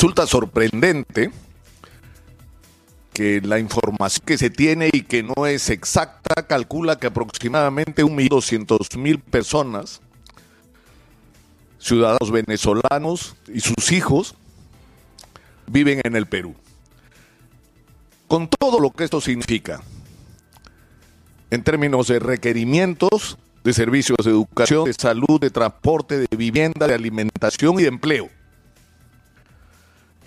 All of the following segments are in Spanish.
Resulta sorprendente que la información que se tiene y que no es exacta calcula que aproximadamente 1.200.000 personas, ciudadanos venezolanos y sus hijos, viven en el Perú. Con todo lo que esto significa, en términos de requerimientos de servicios de educación, de salud, de transporte, de vivienda, de alimentación y de empleo.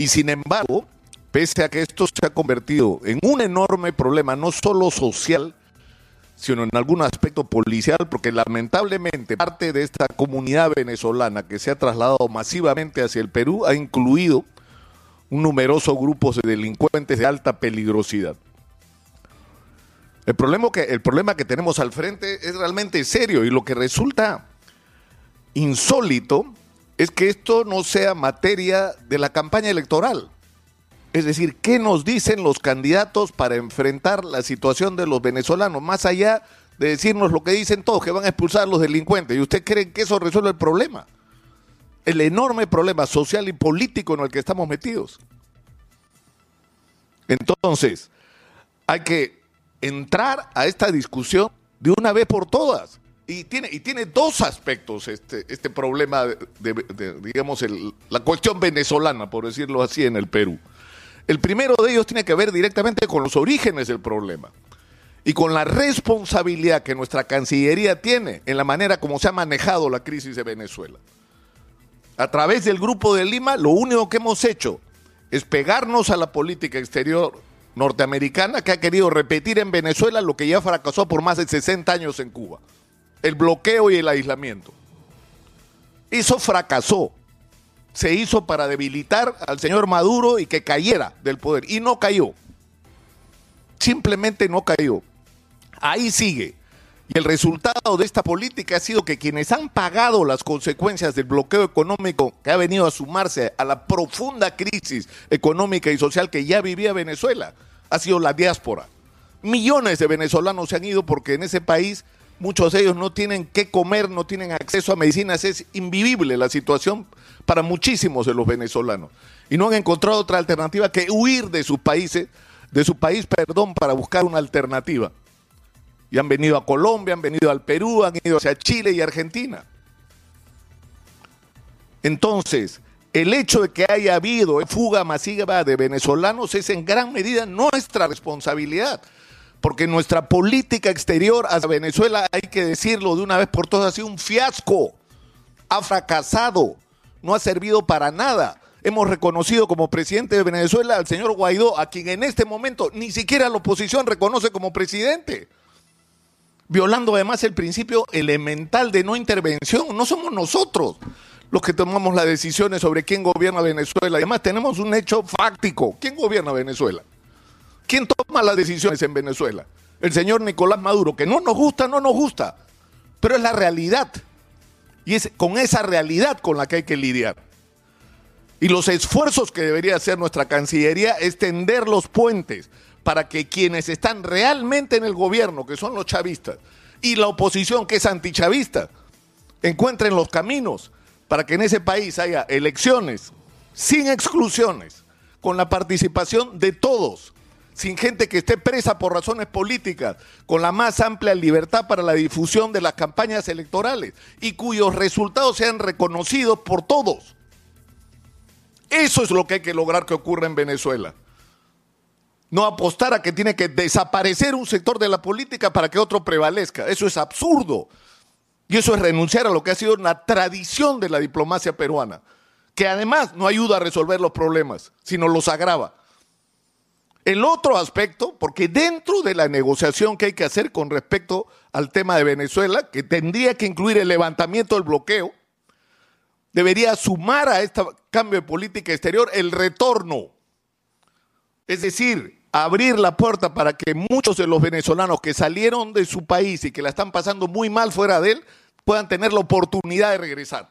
Y sin embargo, pese a que esto se ha convertido en un enorme problema, no solo social, sino en algún aspecto policial, porque lamentablemente parte de esta comunidad venezolana que se ha trasladado masivamente hacia el Perú ha incluido un numeroso grupo de delincuentes de alta peligrosidad. El problema, que, el problema que tenemos al frente es realmente serio y lo que resulta insólito es que esto no sea materia de la campaña electoral. Es decir, ¿qué nos dicen los candidatos para enfrentar la situación de los venezolanos? Más allá de decirnos lo que dicen todos, que van a expulsar a los delincuentes. ¿Y usted cree que eso resuelve el problema? El enorme problema social y político en el que estamos metidos. Entonces, hay que entrar a esta discusión de una vez por todas. Y tiene, y tiene dos aspectos este, este problema, de, digamos, la cuestión venezolana, por decirlo así, en el Perú. El primero de ellos tiene que ver directamente con los orígenes del problema y con la responsabilidad que nuestra Cancillería tiene en la manera como se ha manejado la crisis de Venezuela. A través del Grupo de Lima, lo único que hemos hecho es pegarnos a la política exterior norteamericana que ha querido repetir en Venezuela lo que ya fracasó por más de 60 años en Cuba, el bloqueo y el aislamiento. Eso fracasó se hizo para debilitar al señor Maduro y que cayera del poder. Y no cayó. Simplemente no cayó. Ahí sigue. Y el resultado de esta política ha sido que quienes han pagado las consecuencias del bloqueo económico que ha venido a sumarse a la profunda crisis económica y social que ya vivía Venezuela, ha sido la diáspora. Millones de venezolanos se han ido porque en ese país muchos de ellos no tienen qué comer, no tienen acceso a medicinas, es invivible la situación para muchísimos de los venezolanos. Y no han encontrado otra alternativa que huir de sus países, de su país, perdón, para buscar una alternativa. Y han venido a Colombia, han venido al Perú, han ido hacia Chile y Argentina. Entonces, el hecho de que haya habido fuga masiva de venezolanos es en gran medida nuestra responsabilidad, porque nuestra política exterior hacia Venezuela, hay que decirlo de una vez por todas, ha sido un fiasco, ha fracasado no ha servido para nada. Hemos reconocido como presidente de Venezuela al señor Guaidó, a quien en este momento ni siquiera la oposición reconoce como presidente, violando además el principio elemental de no intervención. No somos nosotros los que tomamos las decisiones sobre quién gobierna Venezuela. Además tenemos un hecho fáctico. ¿Quién gobierna Venezuela? ¿Quién toma las decisiones en Venezuela? El señor Nicolás Maduro, que no nos gusta, no nos gusta, pero es la realidad. Y es con esa realidad con la que hay que lidiar. Y los esfuerzos que debería hacer nuestra Cancillería es tender los puentes para que quienes están realmente en el gobierno, que son los chavistas, y la oposición, que es antichavista, encuentren los caminos para que en ese país haya elecciones sin exclusiones, con la participación de todos, sin gente que esté presa por razones políticas, con la más amplia libertad para la difusión de las campañas electorales y cuyos resultados sean reconocidos por todos. Eso es lo que hay que lograr que ocurra en Venezuela. No apostar a que tiene que desaparecer un sector de la política para que otro prevalezca. Eso es absurdo. Y eso es renunciar a lo que ha sido una tradición de la diplomacia peruana, que además no ayuda a resolver los problemas, sino los agrava. El otro aspecto, porque dentro de la negociación que hay que hacer con respecto al tema de Venezuela, que tendría que incluir el levantamiento del bloqueo, debería sumar a este cambio de política exterior el retorno. Es decir, abrir la puerta para que muchos de los venezolanos que salieron de su país y que la están pasando muy mal fuera de él puedan tener la oportunidad de regresar.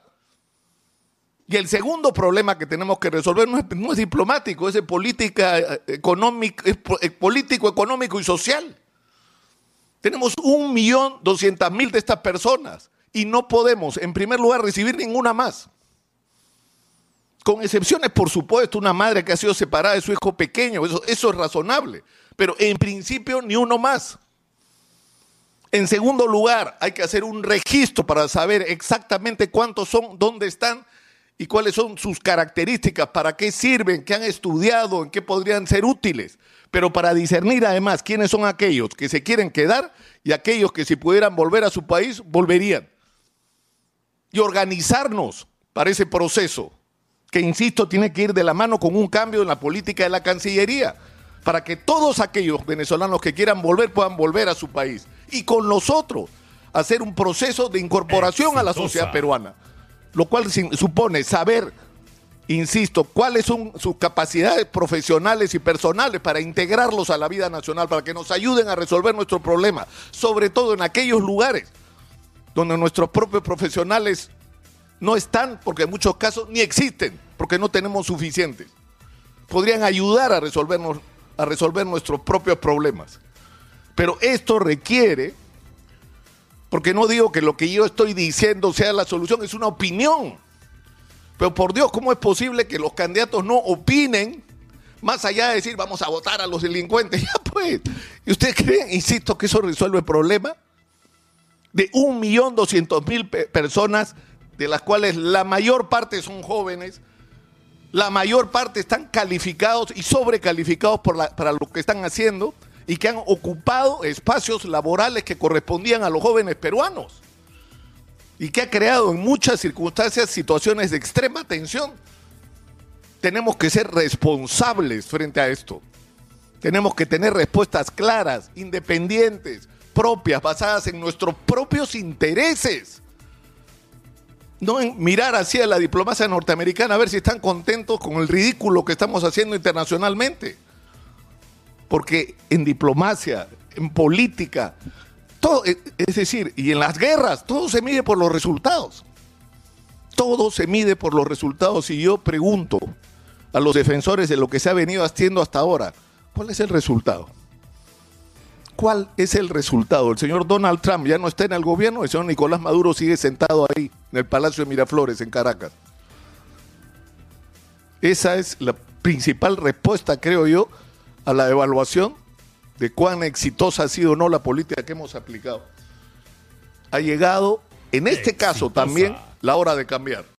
Y el segundo problema que tenemos que resolver no es, diplomático, es política eh, económica, es eh, político, económico y social. Tenemos un millón doscientas mil de estas personas y no podemos, en primer lugar, recibir ninguna más. Con excepciones, por supuesto, una madre que ha sido separada de su hijo pequeño, eso, eso es razonable. Pero en principio, ni uno más. En segundo lugar, hay que hacer un registro para saber exactamente cuántos son, dónde están y cuáles son sus características, para qué sirven, qué han estudiado, en qué podrían ser útiles. Pero para discernir además quiénes son aquellos que se quieren quedar y aquellos que si pudieran volver a su país, volverían. Y organizarnos para ese proceso, que insisto, tiene que ir de la mano con un cambio en la política de la Cancillería, para que todos aquellos venezolanos que quieran volver puedan volver a su país y con nosotros hacer un proceso de incorporación a la sociedad peruana, lo cual supone saber, insisto, cuáles son sus capacidades profesionales y personales para integrarlos a la vida nacional, para que nos ayuden a resolver nuestros problemas, sobre todo en aquellos lugares donde nuestros propios profesionales no están, porque en muchos casos ni existen, porque no tenemos suficientes. Podrían ayudar a resolvernos, a resolver nuestros propios problemas. Pero esto requiere, porque no digo que lo que yo estoy diciendo sea la solución, es una opinión. Pero por Dios, ¿cómo es posible que los candidatos no opinen más allá de decir vamos a votar a los delincuentes? Ya pues, ¿y usted cree, insisto, que eso resuelve el problema? De un millón doscientos mil personas, de las cuales la mayor parte son jóvenes, la mayor parte están calificados y sobrecalificados por para lo que están haciendo y que han ocupado espacios laborales que correspondían a los jóvenes peruanos y que ha creado en muchas circunstancias situaciones de extrema tensión. Tenemos que ser responsables frente a esto. Tenemos que tener respuestas claras, independientes, propias, basadas en nuestros propios intereses. No en mirar hacia la diplomacia norteamericana a ver si están contentos con el ridículo que estamos haciendo internacionalmente porque en diplomacia, en política, todo, eh, es decir, y en las guerras, todo se mide por los resultados. Todo se mide por los resultados. Y yo pregunto a los defensores de lo que se ha venido haciendo hasta ahora, ¿cuál es el resultado? ¿Cuál es el resultado? El señor Donald Trump ya no está en el gobierno, el señor Nicolás Maduro sigue sentado ahí, en el Palacio de Miraflores, en Caracas. Esa es la principal respuesta, creo yo, a la evaluación de cuán exitosa ha sido o no la política que hemos aplicado. Ha llegado, en este caso también, la hora de cambiar.